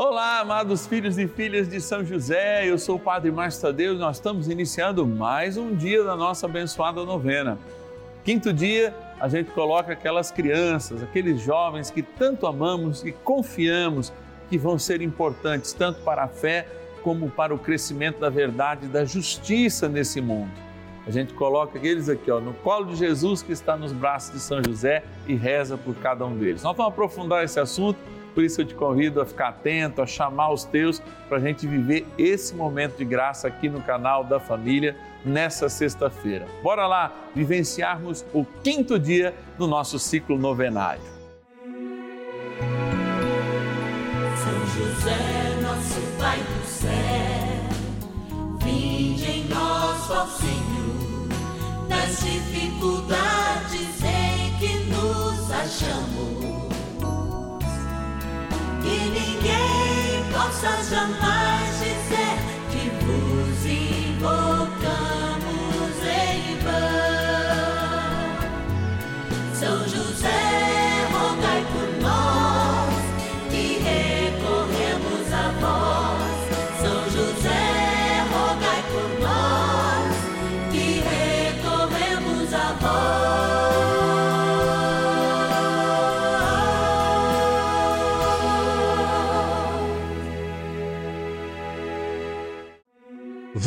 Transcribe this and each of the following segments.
Olá, amados filhos e filhas de São José, eu sou o Padre Márcio Tadeu e nós estamos iniciando mais um dia da nossa abençoada novena. Quinto dia, a gente coloca aquelas crianças, aqueles jovens que tanto amamos, que confiamos que vão ser importantes tanto para a fé como para o crescimento da verdade e da justiça nesse mundo. A gente coloca aqueles aqui ó, no colo de Jesus que está nos braços de São José e reza por cada um deles. Nós vamos aprofundar esse assunto por isso eu te convido a ficar atento, a chamar os teus para a gente viver esse momento de graça aqui no canal da família nessa sexta-feira. Bora lá vivenciarmos o quinto dia do nosso ciclo novenário. São José, nosso Pai do céu, vinde em nós, ó Senhor, nas dificuldades em que nos achamos ninguém possa jamais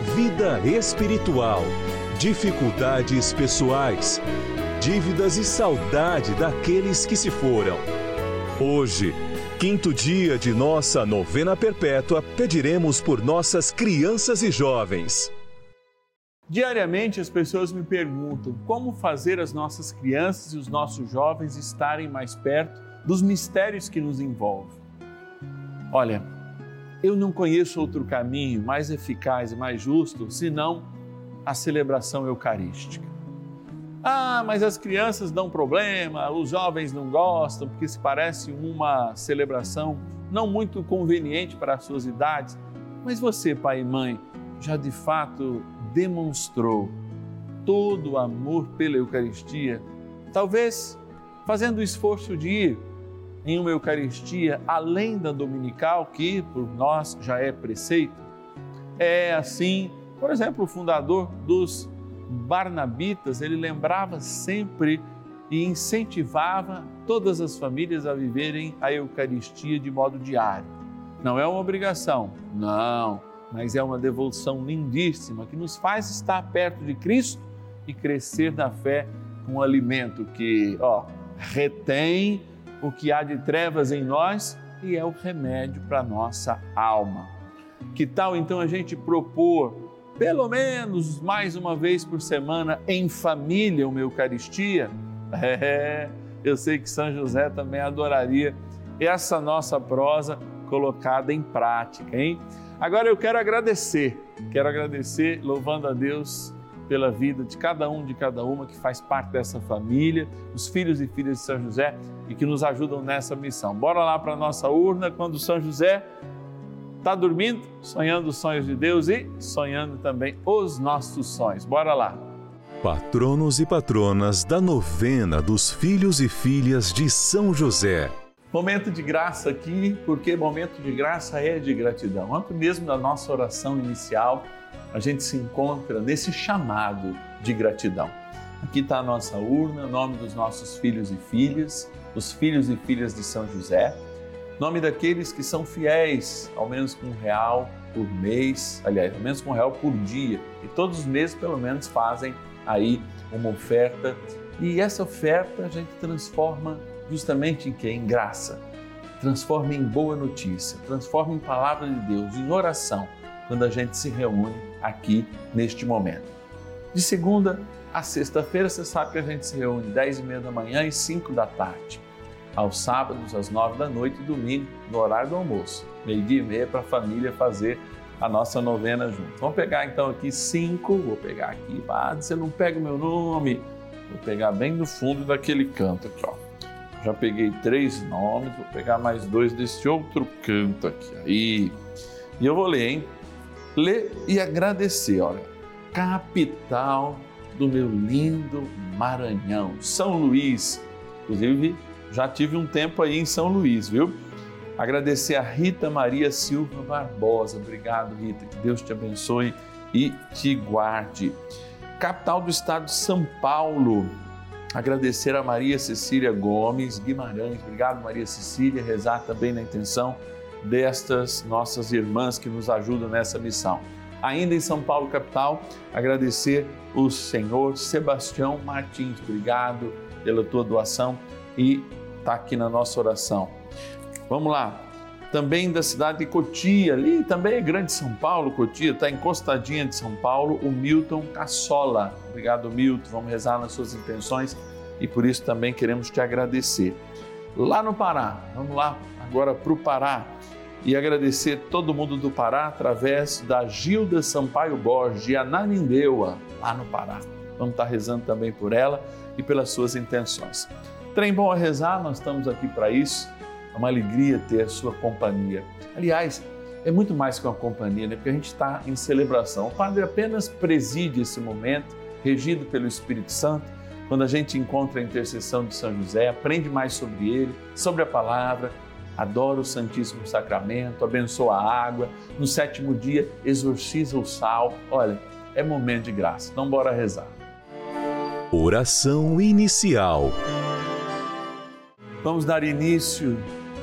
vida espiritual, dificuldades pessoais, dívidas e saudade daqueles que se foram. Hoje, quinto dia de nossa novena perpétua, pediremos por nossas crianças e jovens. Diariamente as pessoas me perguntam como fazer as nossas crianças e os nossos jovens estarem mais perto dos mistérios que nos envolvem. Olha, eu não conheço outro caminho mais eficaz e mais justo senão a celebração eucarística. Ah, mas as crianças dão problema, os jovens não gostam, porque se parece uma celebração não muito conveniente para as suas idades. Mas você, pai e mãe, já de fato demonstrou todo o amor pela Eucaristia, talvez fazendo o esforço de ir em uma Eucaristia além da dominical, que por nós já é preceito. É assim, por exemplo, o fundador dos Barnabitas, ele lembrava sempre e incentivava todas as famílias a viverem a Eucaristia de modo diário. Não é uma obrigação, não, mas é uma devoção lindíssima que nos faz estar perto de Cristo e crescer na fé com um alimento que, ó, retém o que há de trevas em nós e é o remédio para a nossa alma. Que tal então a gente propor, pelo menos mais uma vez por semana, em família, uma Eucaristia? É, eu sei que São José também adoraria essa nossa prosa colocada em prática, hein? Agora eu quero agradecer, quero agradecer, louvando a Deus pela vida de cada um, de cada uma que faz parte dessa família, os filhos e filhas de São José e que nos ajudam nessa missão. Bora lá para a nossa urna quando São José está dormindo, sonhando os sonhos de Deus e sonhando também os nossos sonhos. Bora lá. Patronos e patronas da novena dos filhos e filhas de São José. Momento de graça aqui, porque momento de graça é de gratidão. Antes mesmo da nossa oração inicial, a gente se encontra nesse chamado de gratidão. Aqui está a nossa urna, nome dos nossos filhos e filhas, os filhos e filhas de São José, nome daqueles que são fiéis, ao menos com um real por mês, aliás, ao menos com um real por dia, e todos os meses pelo menos fazem aí uma oferta, e essa oferta a gente transforma justamente em quê? Em graça. Transforma em boa notícia, transforma em palavra de Deus, em oração, quando a gente se reúne aqui neste momento. De segunda a sexta-feira, você sabe que a gente se reúne 10 e meia da manhã e 5 da tarde. aos sábados, às nove da noite e domingo, no horário do almoço. Meio-dia e meia para a família fazer a nossa novena junto. Vamos pegar então aqui cinco, vou pegar aqui, ah, você não pega o meu nome, vou pegar bem no fundo daquele canto aqui, ó. Já peguei três nomes, vou pegar mais dois desse outro canto aqui. Aí. E eu vou ler, hein? Ler e agradecer, olha. Capital do meu lindo Maranhão, São Luís. Inclusive, já tive um tempo aí em São Luís, viu? Agradecer a Rita Maria Silva Barbosa. Obrigado, Rita. Que Deus te abençoe e te guarde. Capital do estado de São Paulo. Agradecer a Maria Cecília Gomes Guimarães. Obrigado, Maria Cecília. Rezar também na intenção destas nossas irmãs que nos ajudam nessa missão. Ainda em São Paulo, capital, agradecer o senhor Sebastião Martins. Obrigado pela tua doação e está aqui na nossa oração. Vamos lá. Também da cidade de Cotia, ali também é grande São Paulo, Cotia, está encostadinha de São Paulo, o Milton Cassola. Obrigado, Milton. Vamos rezar nas suas intenções e por isso também queremos te agradecer. Lá no Pará, vamos lá agora para o Pará e agradecer todo mundo do Pará através da Gilda Sampaio Borges, de Ananindeua, lá no Pará. Vamos estar rezando também por ela e pelas suas intenções. Trem bom a rezar, nós estamos aqui para isso é uma alegria ter a sua companhia. Aliás, é muito mais que uma companhia, né? porque a gente está em celebração. O Padre apenas preside esse momento, regido pelo Espírito Santo, quando a gente encontra a intercessão de São José, aprende mais sobre ele, sobre a palavra, adora o Santíssimo Sacramento, abençoa a água, no sétimo dia exorciza o sal. Olha, é momento de graça. Então, bora rezar. Oração inicial. Vamos dar início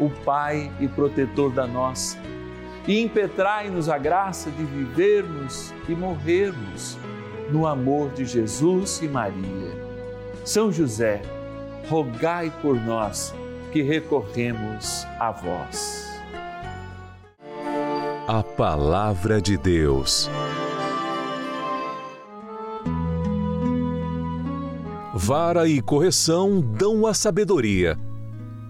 o Pai e protetor da nossa, e impetrai-nos a graça de vivermos e morrermos no amor de Jesus e Maria. São José, rogai por nós que recorremos a vós. A Palavra de Deus. Vara e correção dão a sabedoria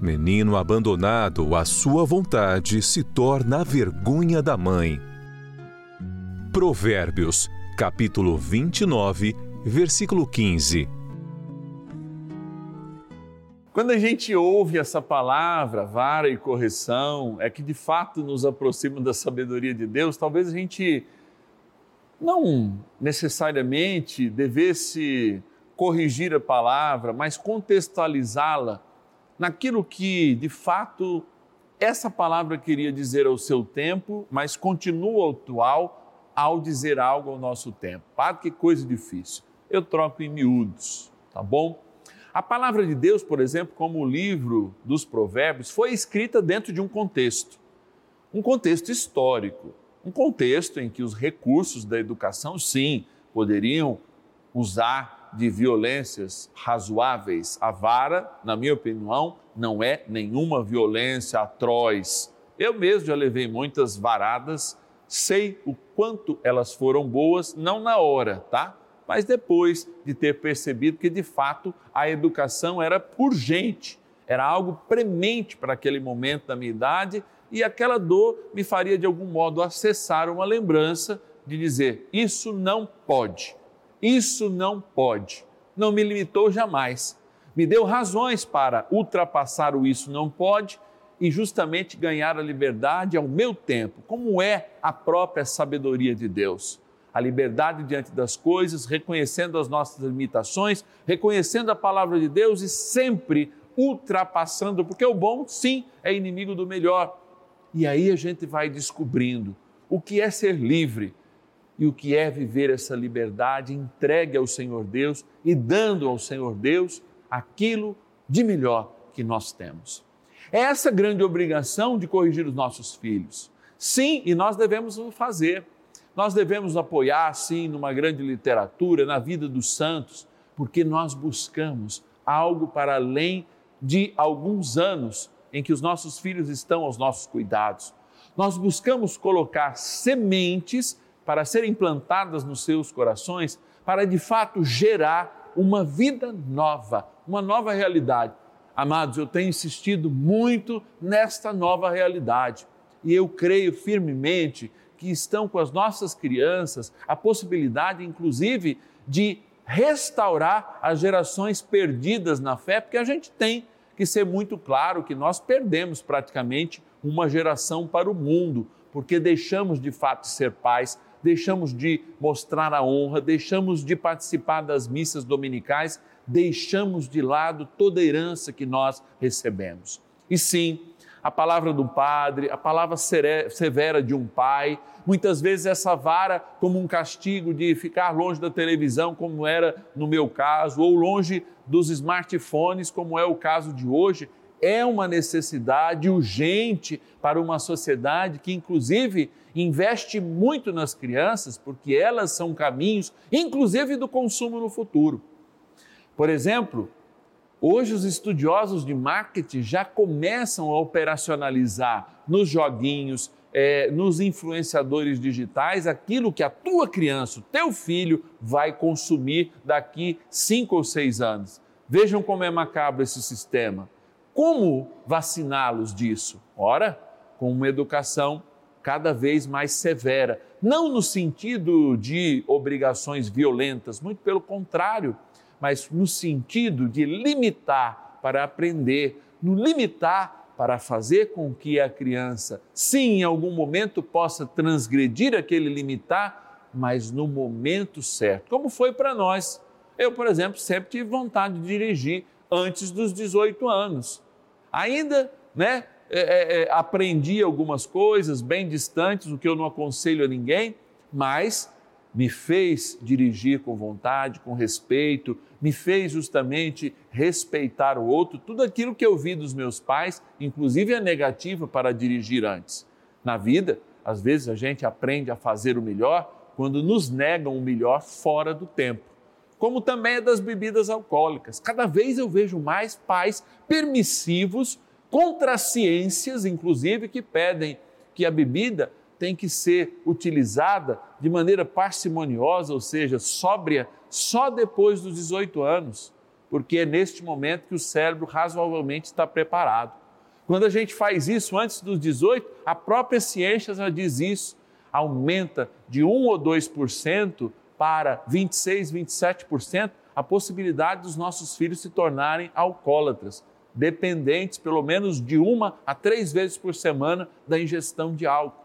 Menino abandonado à sua vontade se torna a vergonha da mãe. Provérbios, capítulo 29, versículo 15. Quando a gente ouve essa palavra, vara e correção, é que de fato nos aproxima da sabedoria de Deus, talvez a gente não necessariamente devesse corrigir a palavra, mas contextualizá-la naquilo que de fato essa palavra queria dizer ao seu tempo, mas continua atual ao dizer algo ao nosso tempo. Ah, que coisa difícil. Eu troco em miúdos, tá bom? A palavra de Deus, por exemplo, como o livro dos Provérbios, foi escrita dentro de um contexto, um contexto histórico, um contexto em que os recursos da educação, sim, poderiam usar de violências razoáveis. A vara, na minha opinião, não é nenhuma violência atroz. Eu mesmo já levei muitas varadas, sei o quanto elas foram boas, não na hora, tá? Mas depois de ter percebido que de fato a educação era urgente, era algo premente para aquele momento da minha idade e aquela dor me faria de algum modo acessar uma lembrança de dizer: isso não pode, isso não pode. Não me limitou jamais me deu razões para ultrapassar o isso não pode e justamente ganhar a liberdade ao meu tempo, como é a própria sabedoria de Deus. A liberdade diante das coisas, reconhecendo as nossas limitações, reconhecendo a palavra de Deus e sempre ultrapassando, porque o bom, sim, é inimigo do melhor. E aí a gente vai descobrindo o que é ser livre e o que é viver essa liberdade entregue ao Senhor Deus e dando ao Senhor Deus aquilo de melhor que nós temos. É essa grande obrigação de corrigir os nossos filhos. Sim, e nós devemos o fazer. Nós devemos apoiar, sim, numa grande literatura, na vida dos santos, porque nós buscamos algo para além de alguns anos em que os nossos filhos estão aos nossos cuidados. Nós buscamos colocar sementes para serem plantadas nos seus corações, para de fato gerar uma vida nova, uma nova realidade. Amados, eu tenho insistido muito nesta nova realidade e eu creio firmemente que estão com as nossas crianças a possibilidade, inclusive, de restaurar as gerações perdidas na fé, porque a gente tem que ser muito claro que nós perdemos praticamente uma geração para o mundo, porque deixamos de fato ser pais, deixamos de mostrar a honra, deixamos de participar das missas dominicais deixamos de lado toda a herança que nós recebemos. E sim, a palavra do padre, a palavra severa de um pai, muitas vezes essa vara como um castigo de ficar longe da televisão, como era no meu caso, ou longe dos smartphones, como é o caso de hoje, é uma necessidade urgente para uma sociedade que, inclusive, investe muito nas crianças, porque elas são caminhos, inclusive, do consumo no futuro. Por exemplo, hoje os estudiosos de marketing já começam a operacionalizar nos joguinhos, é, nos influenciadores digitais, aquilo que a tua criança, o teu filho, vai consumir daqui cinco ou seis anos. Vejam como é macabro esse sistema. Como vaciná-los disso? Ora, com uma educação cada vez mais severa, não no sentido de obrigações violentas, muito pelo contrário mas no sentido de limitar para aprender, no limitar para fazer com que a criança, sim, em algum momento possa transgredir aquele limitar, mas no momento certo, como foi para nós. Eu, por exemplo, sempre tive vontade de dirigir antes dos 18 anos. Ainda, né, é, é, é, aprendi algumas coisas bem distantes, o que eu não aconselho a ninguém, mas me fez dirigir com vontade, com respeito, me fez justamente respeitar o outro, tudo aquilo que eu vi dos meus pais, inclusive a negativa para dirigir antes. Na vida, às vezes a gente aprende a fazer o melhor quando nos negam o melhor fora do tempo. Como também é das bebidas alcoólicas. Cada vez eu vejo mais pais permissivos, contra ciências, inclusive, que pedem que a bebida tem que ser utilizada de maneira parcimoniosa, ou seja, sóbria, só depois dos 18 anos, porque é neste momento que o cérebro razoavelmente está preparado. Quando a gente faz isso antes dos 18, a própria ciência já diz isso, aumenta de 1 ou 2% para 26, 27% a possibilidade dos nossos filhos se tornarem alcoólatras, dependentes pelo menos de uma a três vezes por semana da ingestão de álcool.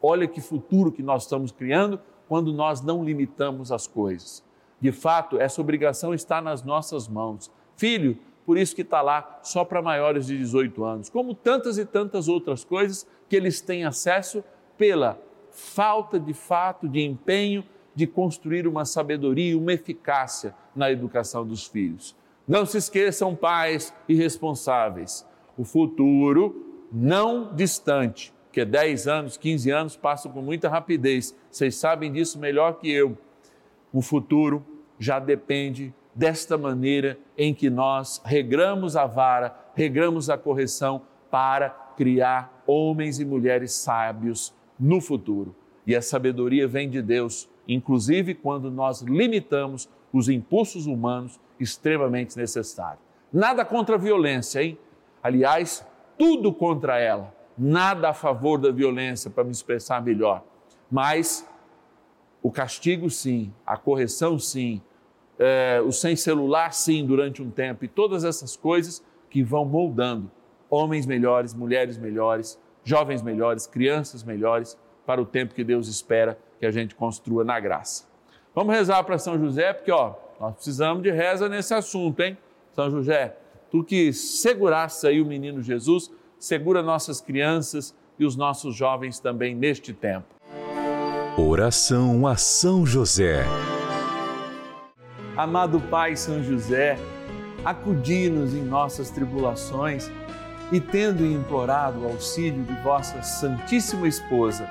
Olha que futuro que nós estamos criando quando nós não limitamos as coisas. De fato, essa obrigação está nas nossas mãos. Filho, por isso que está lá só para maiores de 18 anos, como tantas e tantas outras coisas que eles têm acesso pela falta de fato de empenho de construir uma sabedoria, uma eficácia na educação dos filhos. Não se esqueçam, pais e responsáveis, o futuro não distante, que 10 anos, 15 anos passam com muita rapidez, vocês sabem disso melhor que eu. O futuro já depende desta maneira em que nós regramos a vara, regramos a correção para criar homens e mulheres sábios no futuro. E a sabedoria vem de Deus, inclusive quando nós limitamos os impulsos humanos extremamente necessários. Nada contra a violência, hein? Aliás, tudo contra ela. Nada a favor da violência, para me expressar melhor. Mas o castigo, sim, a correção, sim, é, o sem celular, sim, durante um tempo, e todas essas coisas que vão moldando homens melhores, mulheres melhores, jovens melhores, crianças melhores, para o tempo que Deus espera que a gente construa na graça. Vamos rezar para São José, porque ó, nós precisamos de reza nesse assunto, hein? São José, tu que seguraste aí o menino Jesus, segura nossas crianças e os nossos jovens também neste tempo. Oração a São José. Amado Pai São José, acudi-nos em nossas tribulações e, tendo implorado o auxílio de vossa Santíssima Esposa,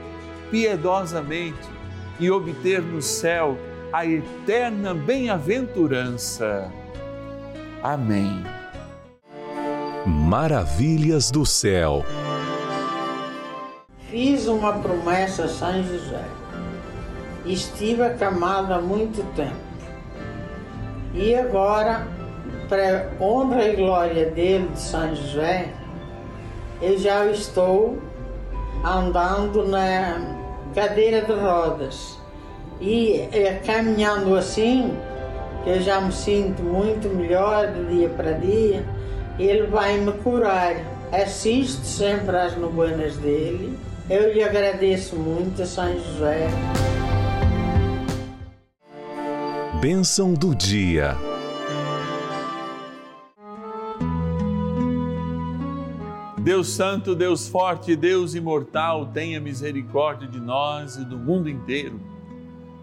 piedosamente e obter no céu a eterna bem-aventurança. Amém. Maravilhas do céu. Fiz uma promessa a São José. Estive acamada há muito tempo e agora, para honra e glória dele, de São José, eu já estou andando na cadeira de rodas. E é, caminhando assim, que eu já me sinto muito melhor de dia para dia, ele vai me curar. Assisto sempre às novenas dele. Eu lhe agradeço muito, São José. Bênção do dia. Deus Santo, Deus Forte, Deus Imortal, tenha misericórdia de nós e do mundo inteiro.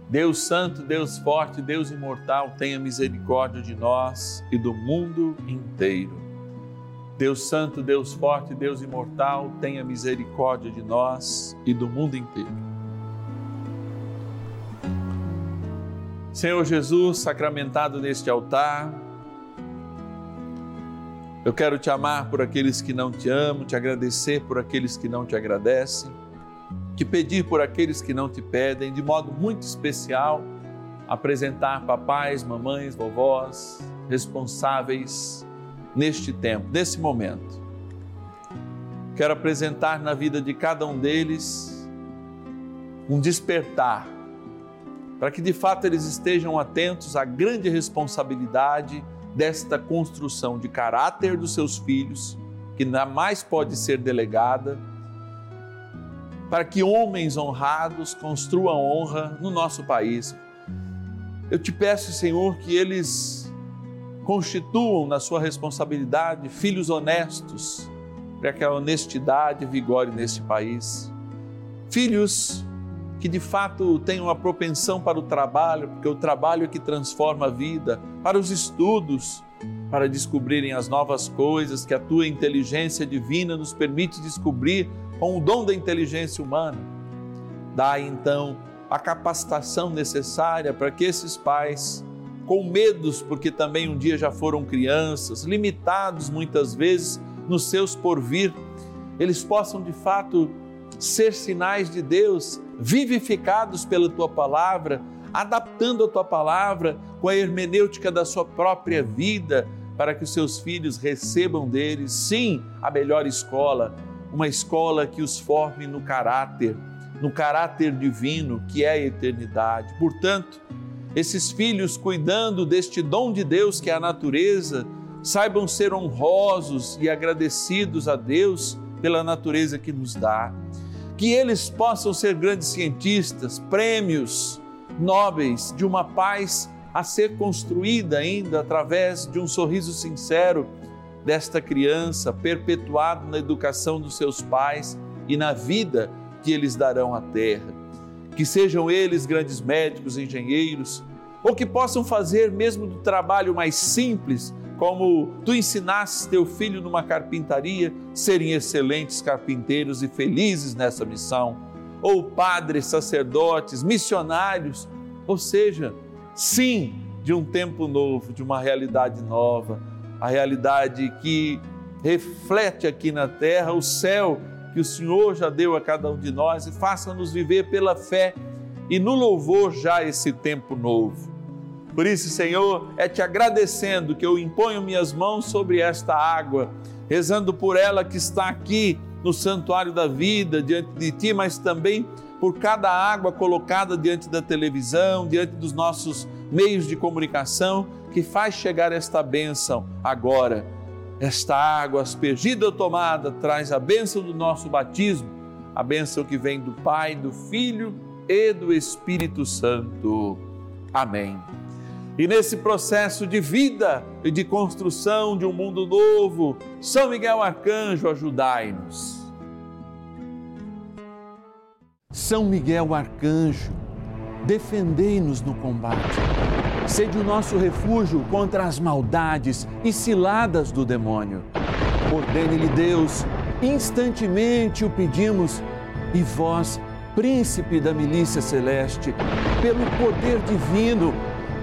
Deus Santo, Deus Forte, Deus Imortal, tenha misericórdia de nós e do mundo inteiro. Deus Santo, Deus Forte, Deus Imortal, tenha misericórdia de nós e do mundo inteiro. Senhor Jesus, sacramentado neste altar, eu quero te amar por aqueles que não te amam, te agradecer por aqueles que não te agradecem, te pedir por aqueles que não te pedem, de modo muito especial, apresentar papais, mamães, vovós, responsáveis neste tempo, nesse momento. Quero apresentar na vida de cada um deles um despertar para que de fato eles estejam atentos à grande responsabilidade desta construção de caráter dos seus filhos, que mais pode ser delegada, para que homens honrados construam honra no nosso país. Eu te peço, Senhor, que eles constituam na sua responsabilidade filhos honestos, para que a honestidade vigore neste país. Filhos que de fato tenham uma propensão para o trabalho, porque o trabalho é que transforma a vida, para os estudos, para descobrirem as novas coisas que a tua inteligência divina nos permite descobrir com o dom da inteligência humana. Dá então a capacitação necessária para que esses pais, com medos, porque também um dia já foram crianças, limitados muitas vezes nos seus porvir, eles possam de fato ser sinais de Deus, vivificados pela tua palavra, adaptando a tua palavra com a hermenêutica da sua própria vida, para que os seus filhos recebam deles, sim, a melhor escola, uma escola que os forme no caráter, no caráter divino que é a eternidade. Portanto, esses filhos, cuidando deste dom de Deus que é a natureza, saibam ser honrosos e agradecidos a Deus pela natureza que nos dá que eles possam ser grandes cientistas, prêmios nobres de uma paz a ser construída ainda através de um sorriso sincero desta criança, perpetuado na educação dos seus pais e na vida que eles darão à terra. Que sejam eles grandes médicos, engenheiros, ou que possam fazer mesmo do trabalho mais simples como tu ensinasses teu filho numa carpintaria, serem excelentes carpinteiros e felizes nessa missão, ou padres, sacerdotes, missionários, ou seja, sim, de um tempo novo, de uma realidade nova, a realidade que reflete aqui na terra o céu que o Senhor já deu a cada um de nós e faça-nos viver pela fé e no louvor já esse tempo novo. Por isso, Senhor, é te agradecendo que eu imponho minhas mãos sobre esta água, rezando por ela que está aqui no santuário da vida, diante de ti, mas também por cada água colocada diante da televisão, diante dos nossos meios de comunicação, que faz chegar esta bênção agora. Esta água aspergida ou tomada traz a bênção do nosso batismo, a bênção que vem do Pai, do Filho e do Espírito Santo. Amém. E nesse processo de vida e de construção de um mundo novo, São Miguel Arcanjo, ajudai-nos. São Miguel Arcanjo, defendei-nos no combate. Sede o nosso refúgio contra as maldades e ciladas do demônio. Ordene-lhe Deus, instantemente o pedimos, e vós, príncipe da milícia celeste, pelo poder divino,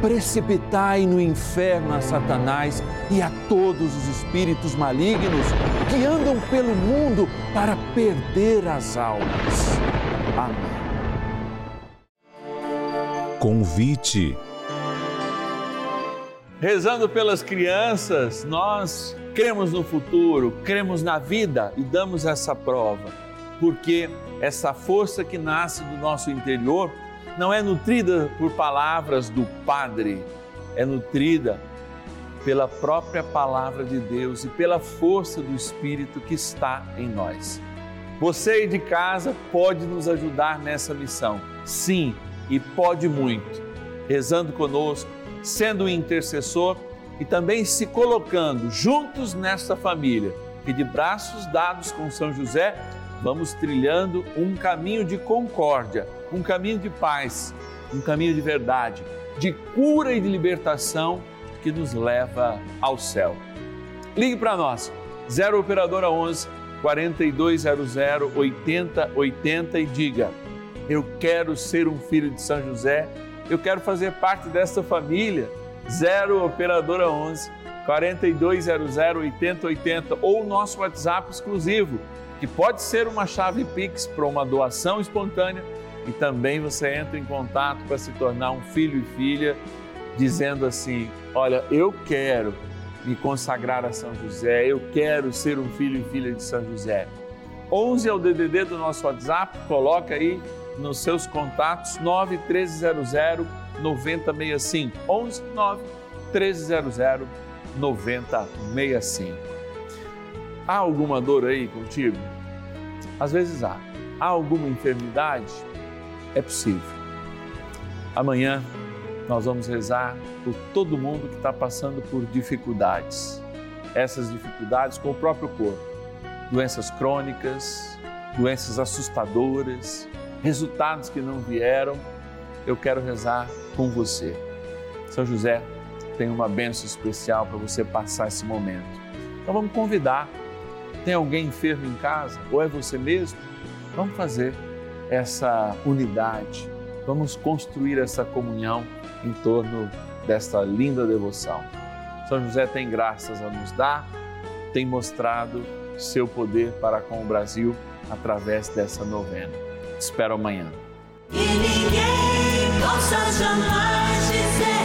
precipitai no inferno a Satanás e a todos os espíritos malignos que andam pelo mundo para perder as almas. Amém. Convite. Rezando pelas crianças, nós cremos no futuro, cremos na vida e damos essa prova, porque essa força que nasce do nosso interior não é nutrida por palavras do Padre, é nutrida pela própria palavra de Deus e pela força do Espírito que está em nós. Você de casa pode nos ajudar nessa missão, sim, e pode muito, rezando conosco, sendo um intercessor e também se colocando juntos nesta família, que de braços dados com São José, vamos trilhando um caminho de concórdia um caminho de paz, um caminho de verdade, de cura e de libertação que nos leva ao céu. Ligue para nós, 0 Operadora 11 4200 8080 e diga: Eu quero ser um filho de São José, eu quero fazer parte desta família. 0 Operadora 11 4200 8080 ou nosso WhatsApp exclusivo, que pode ser uma chave Pix para uma doação espontânea e também você entra em contato para se tornar um filho e filha, dizendo assim: Olha, eu quero me consagrar a São José, eu quero ser um filho e filha de São José. 11 é o DDD do nosso WhatsApp, coloca aí nos seus contatos 91300 9065. 11 9 1300 9065. Há alguma dor aí contigo? Às vezes há. Há alguma enfermidade? É possível. Amanhã nós vamos rezar por todo mundo que está passando por dificuldades. Essas dificuldades com o próprio corpo, doenças crônicas, doenças assustadoras, resultados que não vieram. Eu quero rezar com você. São José tem uma benção especial para você passar esse momento. Então vamos convidar. Tem alguém enfermo em casa? Ou é você mesmo? Vamos fazer essa unidade. Vamos construir essa comunhão em torno desta linda devoção. São José tem graças a nos dar, tem mostrado seu poder para com o Brasil através dessa novena. Espero amanhã. E ninguém possa jamais dizer